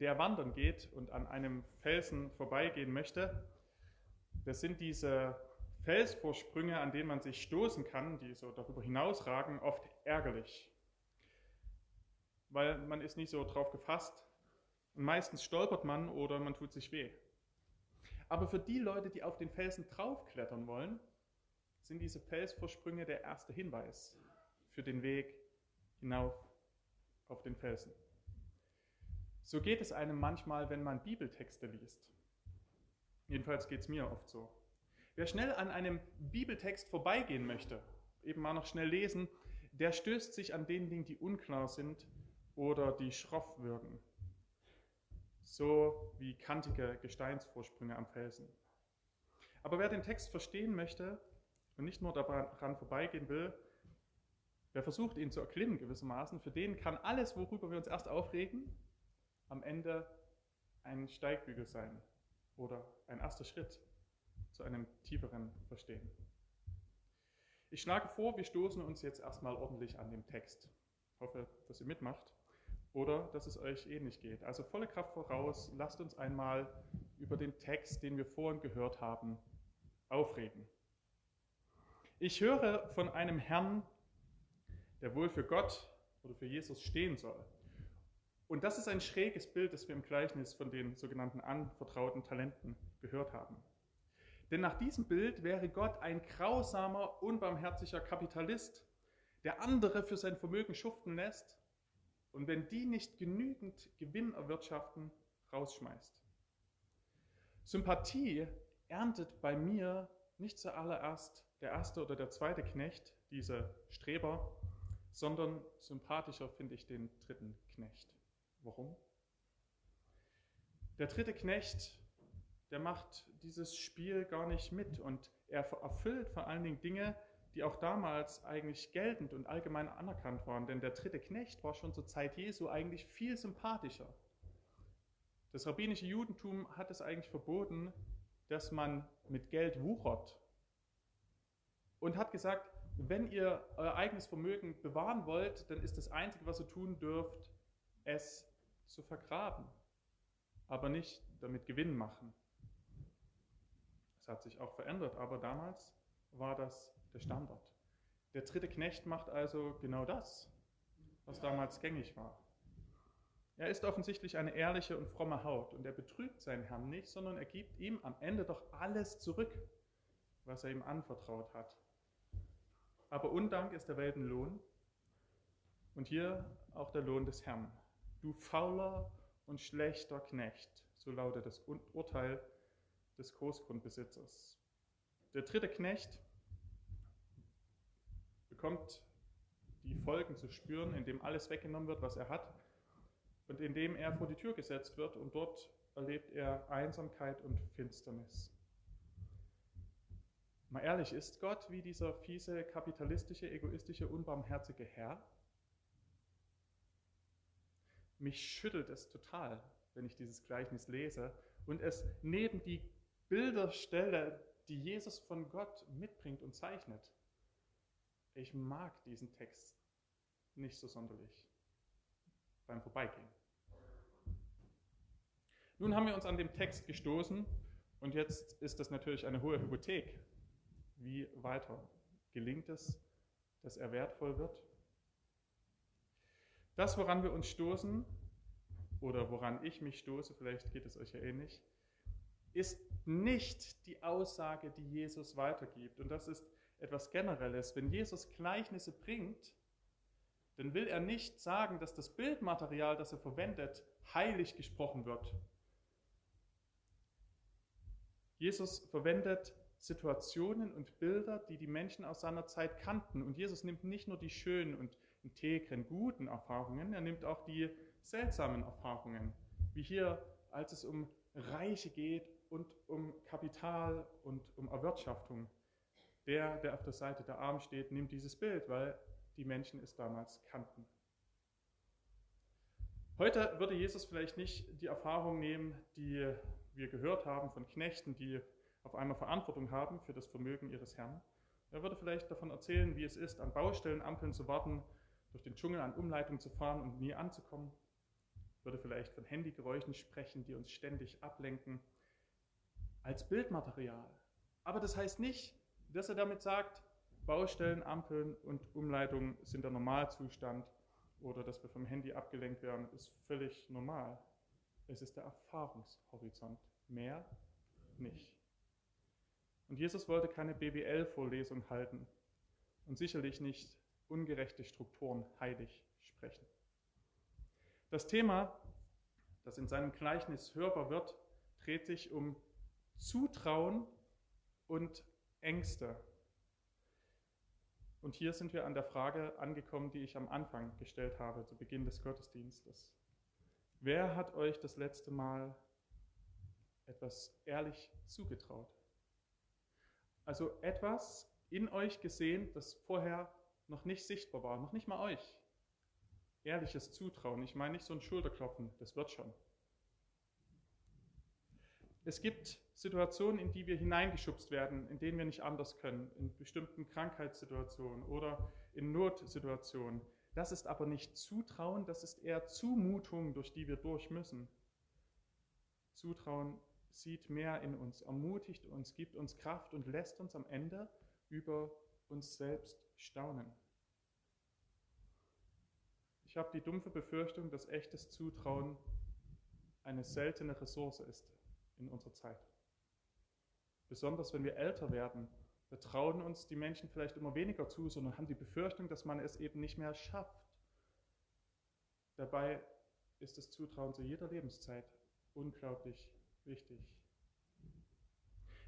der wandern geht und an einem Felsen vorbeigehen möchte, das sind diese Felsvorsprünge, an denen man sich stoßen kann, die so darüber hinausragen, oft ärgerlich. Weil man ist nicht so drauf gefasst und meistens stolpert man oder man tut sich weh. Aber für die Leute, die auf den Felsen draufklettern wollen, sind diese Felsvorsprünge der erste Hinweis für den Weg hinauf auf den Felsen. So geht es einem manchmal, wenn man Bibeltexte liest. Jedenfalls geht es mir oft so. Wer schnell an einem Bibeltext vorbeigehen möchte, eben mal noch schnell lesen, der stößt sich an den Dingen, die unklar sind oder die schroff wirken. So wie kantige Gesteinsvorsprünge am Felsen. Aber wer den Text verstehen möchte und nicht nur daran vorbeigehen will, wer versucht, ihn zu erklimmen gewissermaßen, für den kann alles, worüber wir uns erst aufregen, am Ende ein Steigbügel sein oder ein erster Schritt zu einem tieferen Verstehen. Ich schlage vor, wir stoßen uns jetzt erstmal ordentlich an dem Text. Ich hoffe, dass ihr mitmacht oder dass es euch ähnlich geht. Also volle Kraft voraus, lasst uns einmal über den Text, den wir vorhin gehört haben, aufregen. Ich höre von einem Herrn, der wohl für Gott oder für Jesus stehen soll. Und das ist ein schräges Bild, das wir im Gleichnis von den sogenannten anvertrauten Talenten gehört haben. Denn nach diesem Bild wäre Gott ein grausamer, unbarmherziger Kapitalist, der andere für sein Vermögen schuften lässt und wenn die nicht genügend Gewinn erwirtschaften, rausschmeißt. Sympathie erntet bei mir nicht zuallererst der erste oder der zweite Knecht, diese Streber, sondern sympathischer finde ich den dritten Knecht. Warum? Der dritte Knecht, der macht dieses Spiel gar nicht mit und er erfüllt vor allen Dingen Dinge, die auch damals eigentlich geltend und allgemein anerkannt waren. Denn der dritte Knecht war schon zur Zeit Jesu eigentlich viel sympathischer. Das rabbinische Judentum hat es eigentlich verboten, dass man mit Geld wuchert. Und hat gesagt, wenn ihr euer eigenes Vermögen bewahren wollt, dann ist das Einzige, was ihr tun dürft, es zu vergraben, aber nicht damit Gewinn machen. Es hat sich auch verändert, aber damals war das der Standard. Der dritte Knecht macht also genau das, was damals gängig war. Er ist offensichtlich eine ehrliche und fromme Haut und er betrügt seinen Herrn nicht, sondern er gibt ihm am Ende doch alles zurück, was er ihm anvertraut hat. Aber Undank ist der Weltenlohn und hier auch der Lohn des Herrn. Du fauler und schlechter Knecht, so lautet das Urteil des Großgrundbesitzers. Der dritte Knecht bekommt die Folgen zu spüren, indem alles weggenommen wird, was er hat, und indem er vor die Tür gesetzt wird und dort erlebt er Einsamkeit und Finsternis. Mal ehrlich, ist Gott wie dieser fiese, kapitalistische, egoistische, unbarmherzige Herr? Mich schüttelt es total, wenn ich dieses Gleichnis lese und es neben die Bilder stelle, die Jesus von Gott mitbringt und zeichnet. Ich mag diesen Text nicht so sonderlich beim Vorbeigehen. Nun haben wir uns an dem Text gestoßen und jetzt ist das natürlich eine hohe Hypothek. Wie weiter? Gelingt es, dass er wertvoll wird? Das, woran wir uns stoßen, oder woran ich mich stoße, vielleicht geht es euch ja ähnlich, ist nicht die Aussage, die Jesus weitergibt. Und das ist etwas Generelles. Wenn Jesus Gleichnisse bringt, dann will er nicht sagen, dass das Bildmaterial, das er verwendet, heilig gesprochen wird. Jesus verwendet Situationen und Bilder, die die Menschen aus seiner Zeit kannten. Und Jesus nimmt nicht nur die schönen und integren, guten Erfahrungen, er nimmt auch die seltsamen Erfahrungen, wie hier, als es um Reiche geht und um Kapital und um Erwirtschaftung. Der, der auf der Seite der Armen steht, nimmt dieses Bild, weil die Menschen es damals kannten. Heute würde Jesus vielleicht nicht die Erfahrung nehmen, die wir gehört haben von Knechten, die auf einmal Verantwortung haben für das Vermögen ihres Herrn. Er würde vielleicht davon erzählen, wie es ist, an Baustellenampeln zu warten, durch den Dschungel an Umleitung zu fahren und nie anzukommen. Würde vielleicht von Handygeräuschen sprechen, die uns ständig ablenken, als Bildmaterial. Aber das heißt nicht, dass er damit sagt, Baustellen, Ampeln und Umleitungen sind der Normalzustand oder dass wir vom Handy abgelenkt werden, ist völlig normal. Es ist der Erfahrungshorizont, mehr nicht. Und Jesus wollte keine BWL-Vorlesung halten und sicherlich nicht ungerechte Strukturen heilig sprechen. Das Thema, das in seinem Gleichnis hörbar wird, dreht sich um Zutrauen und Ängste. Und hier sind wir an der Frage angekommen, die ich am Anfang gestellt habe, zu Beginn des Gottesdienstes. Wer hat euch das letzte Mal etwas ehrlich zugetraut? Also etwas in euch gesehen, das vorher noch nicht sichtbar war, noch nicht mal euch. Ehrliches Zutrauen. Ich meine nicht so ein Schulterklopfen, das wird schon. Es gibt Situationen, in die wir hineingeschubst werden, in denen wir nicht anders können, in bestimmten Krankheitssituationen oder in Notsituationen. Das ist aber nicht Zutrauen, das ist eher Zumutung, durch die wir durch müssen. Zutrauen sieht mehr in uns, ermutigt uns, gibt uns Kraft und lässt uns am Ende über uns selbst staunen. Ich habe die dumpfe Befürchtung, dass echtes Zutrauen eine seltene Ressource ist in unserer Zeit. Besonders wenn wir älter werden, da trauen uns die Menschen vielleicht immer weniger zu, sondern haben die Befürchtung, dass man es eben nicht mehr schafft. Dabei ist das Zutrauen zu jeder Lebenszeit unglaublich wichtig.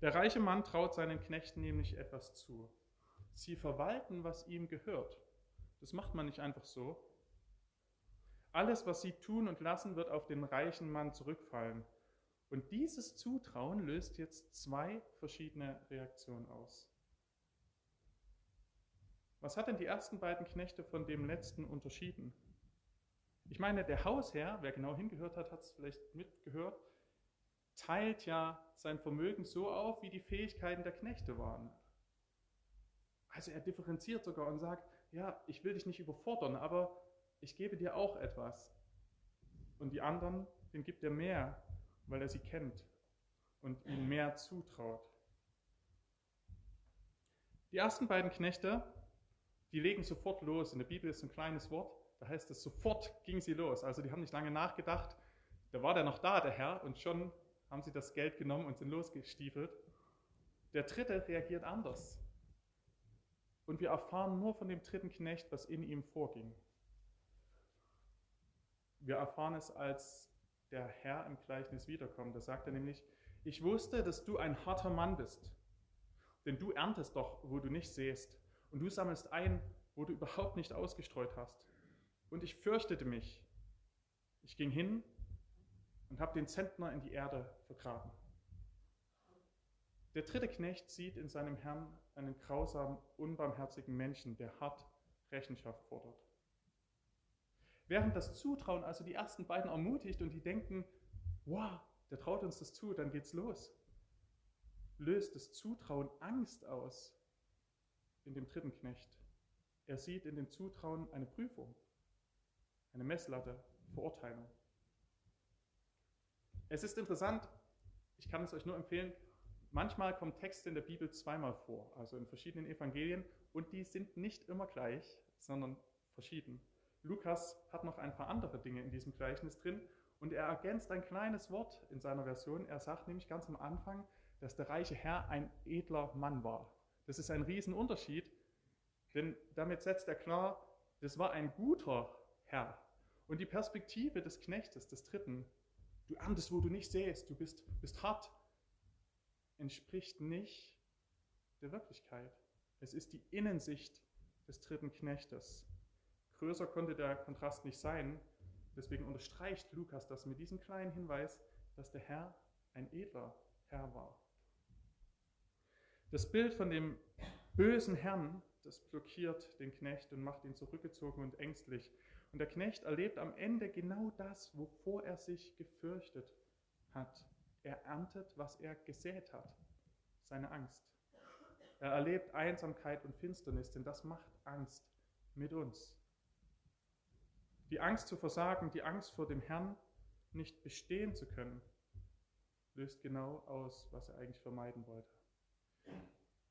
Der reiche Mann traut seinen Knechten nämlich etwas zu. Sie verwalten, was ihm gehört. Das macht man nicht einfach so. Alles, was sie tun und lassen, wird auf den reichen Mann zurückfallen. Und dieses Zutrauen löst jetzt zwei verschiedene Reaktionen aus. Was hat denn die ersten beiden Knechte von dem letzten unterschieden? Ich meine, der Hausherr, wer genau hingehört hat, hat es vielleicht mitgehört, teilt ja sein Vermögen so auf, wie die Fähigkeiten der Knechte waren. Also er differenziert sogar und sagt, ja, ich will dich nicht überfordern, aber ich gebe dir auch etwas. Und die anderen, denen gibt er mehr, weil er sie kennt und ihnen mehr zutraut. Die ersten beiden Knechte, die legen sofort los. In der Bibel ist ein kleines Wort, da heißt es, sofort ging sie los. Also die haben nicht lange nachgedacht, da war der noch da, der Herr, und schon haben sie das Geld genommen und sind losgestiefelt. Der dritte reagiert anders. Und wir erfahren nur von dem dritten Knecht, was in ihm vorging. Wir erfahren es, als der Herr im Gleichnis wiederkommt. Da sagt er nämlich, ich wusste, dass du ein harter Mann bist, denn du erntest doch, wo du nicht säst, und du sammelst ein, wo du überhaupt nicht ausgestreut hast. Und ich fürchtete mich. Ich ging hin und habe den Zentner in die Erde vergraben. Der dritte Knecht sieht in seinem Herrn einen grausamen, unbarmherzigen Menschen, der hart Rechenschaft fordert. Während das Zutrauen also die ersten beiden ermutigt und die denken, wow, der traut uns das zu, dann geht's los, löst das Zutrauen Angst aus in dem dritten Knecht. Er sieht in dem Zutrauen eine Prüfung, eine Messlatte, Verurteilung. Es ist interessant, ich kann es euch nur empfehlen, manchmal kommen Texte in der Bibel zweimal vor, also in verschiedenen Evangelien, und die sind nicht immer gleich, sondern verschieden. Lukas hat noch ein paar andere Dinge in diesem Gleichnis drin und er ergänzt ein kleines Wort in seiner Version. Er sagt nämlich ganz am Anfang, dass der reiche Herr ein edler Mann war. Das ist ein Riesenunterschied, denn damit setzt er klar, das war ein guter Herr. Und die Perspektive des Knechtes, des Dritten, du erntest, wo du nicht sähst, du bist, bist hart, entspricht nicht der Wirklichkeit. Es ist die Innensicht des dritten Knechtes. Größer konnte der Kontrast nicht sein. Deswegen unterstreicht Lukas das mit diesem kleinen Hinweis, dass der Herr ein edler Herr war. Das Bild von dem bösen Herrn, das blockiert den Knecht und macht ihn zurückgezogen und ängstlich. Und der Knecht erlebt am Ende genau das, wovor er sich gefürchtet hat. Er erntet, was er gesät hat, seine Angst. Er erlebt Einsamkeit und Finsternis, denn das macht Angst mit uns. Die Angst zu versagen, die Angst vor dem Herrn nicht bestehen zu können, löst genau aus, was er eigentlich vermeiden wollte.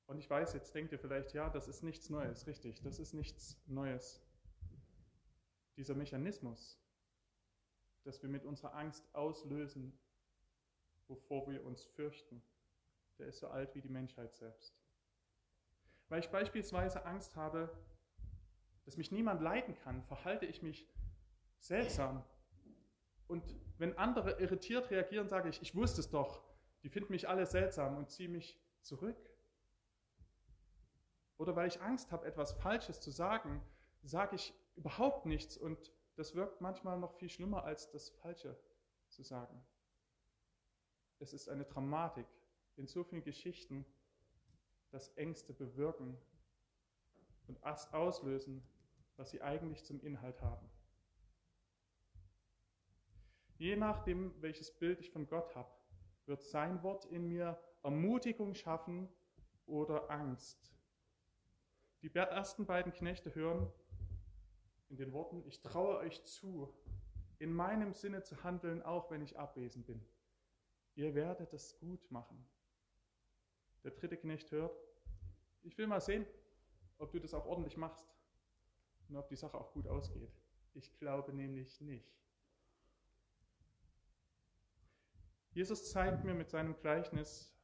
Und ich weiß, jetzt denkt ihr vielleicht, ja, das ist nichts Neues, richtig, das ist nichts Neues. Dieser Mechanismus, dass wir mit unserer Angst auslösen, wovor wir uns fürchten, der ist so alt wie die Menschheit selbst. Weil ich beispielsweise Angst habe, dass mich niemand leiden kann, verhalte ich mich seltsam. Und wenn andere irritiert reagieren, sage ich, ich wusste es doch, die finden mich alle seltsam und ziehe mich zurück. Oder weil ich Angst habe, etwas Falsches zu sagen, sage ich überhaupt nichts und das wirkt manchmal noch viel schlimmer als das Falsche zu sagen. Es ist eine Dramatik in so vielen Geschichten, dass Ängste bewirken und auslösen, was sie eigentlich zum Inhalt haben. Je nachdem, welches Bild ich von Gott habe, wird sein Wort in mir Ermutigung schaffen oder Angst. Die ersten beiden Knechte hören in den Worten, ich traue euch zu, in meinem Sinne zu handeln, auch wenn ich abwesend bin. Ihr werdet es gut machen. Der dritte Knecht hört, ich will mal sehen, ob du das auch ordentlich machst und ob die Sache auch gut ausgeht. Ich glaube nämlich nicht. Jesus zeigt mir mit seinem Gleichnis,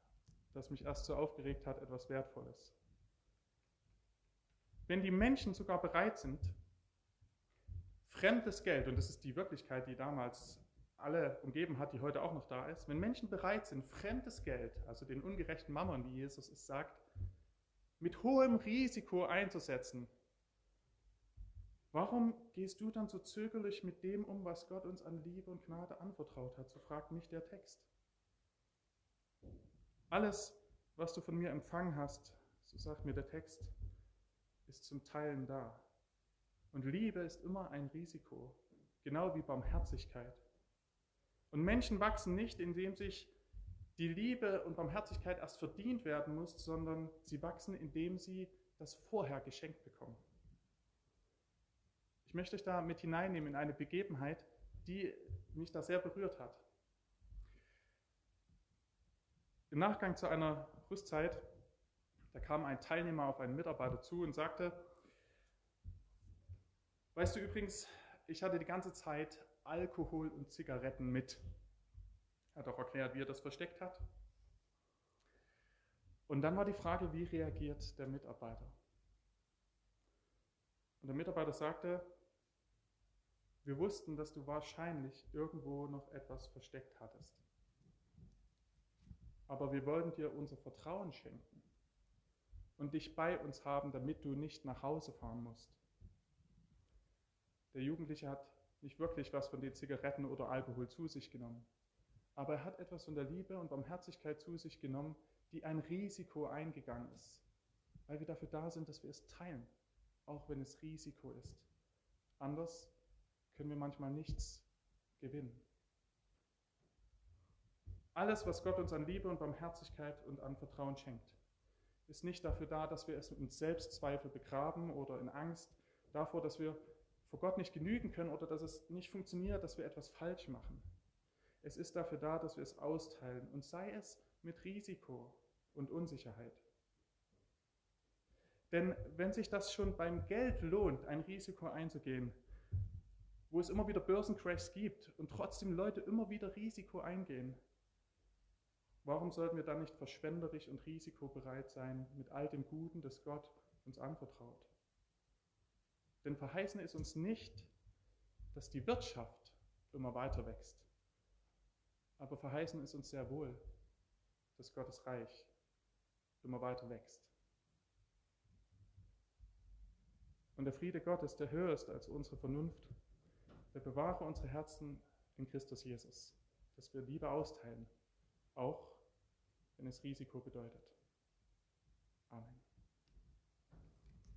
das mich erst so aufgeregt hat, etwas Wertvolles. Wenn die Menschen sogar bereit sind, fremdes Geld, und das ist die Wirklichkeit, die damals alle umgeben hat, die heute auch noch da ist, wenn Menschen bereit sind, fremdes Geld, also den ungerechten Mammon, wie Jesus es sagt, mit hohem Risiko einzusetzen, warum gehst du dann so zögerlich mit dem um, was Gott uns an Liebe und Gnade anvertraut hat? So fragt mich der Text. Alles, was du von mir empfangen hast, so sagt mir der Text, ist zum Teilen da. Und Liebe ist immer ein Risiko, genau wie Barmherzigkeit. Und Menschen wachsen nicht, indem sich die Liebe und Barmherzigkeit erst verdient werden muss, sondern sie wachsen, indem sie das vorher geschenkt bekommen. Ich möchte euch da mit hineinnehmen in eine Begebenheit, die mich da sehr berührt hat. Im Nachgang zu einer Rüstzeit, da kam ein Teilnehmer auf einen Mitarbeiter zu und sagte, weißt du übrigens, ich hatte die ganze Zeit Alkohol und Zigaretten mit. Er hat auch erklärt, wie er das versteckt hat. Und dann war die Frage, wie reagiert der Mitarbeiter? Und der Mitarbeiter sagte, wir wussten, dass du wahrscheinlich irgendwo noch etwas versteckt hattest. Aber wir wollten dir unser Vertrauen schenken und dich bei uns haben, damit du nicht nach Hause fahren musst. Der Jugendliche hat nicht wirklich was von den Zigaretten oder Alkohol zu sich genommen. Aber er hat etwas von der Liebe und Barmherzigkeit zu sich genommen, die ein Risiko eingegangen ist, weil wir dafür da sind, dass wir es teilen, auch wenn es Risiko ist. Anders können wir manchmal nichts gewinnen. Alles, was Gott uns an Liebe und Barmherzigkeit und an Vertrauen schenkt, ist nicht dafür da, dass wir es in Selbstzweifel begraben oder in Angst davor, dass wir vor Gott nicht genügen können oder dass es nicht funktioniert, dass wir etwas falsch machen. Es ist dafür da, dass wir es austeilen und sei es mit Risiko und Unsicherheit. Denn wenn sich das schon beim Geld lohnt, ein Risiko einzugehen, wo es immer wieder Börsencrashs gibt und trotzdem Leute immer wieder Risiko eingehen, warum sollten wir dann nicht verschwenderisch und risikobereit sein mit all dem Guten, das Gott uns anvertraut? Denn verheißen ist uns nicht, dass die Wirtschaft immer weiter wächst. Aber verheißen ist uns sehr wohl, dass Gottes Reich immer weiter wächst. Und der Friede Gottes, der höher ist als unsere Vernunft, der bewahre unsere Herzen in Christus Jesus, dass wir Liebe austeilen auch wenn es Risiko bedeutet.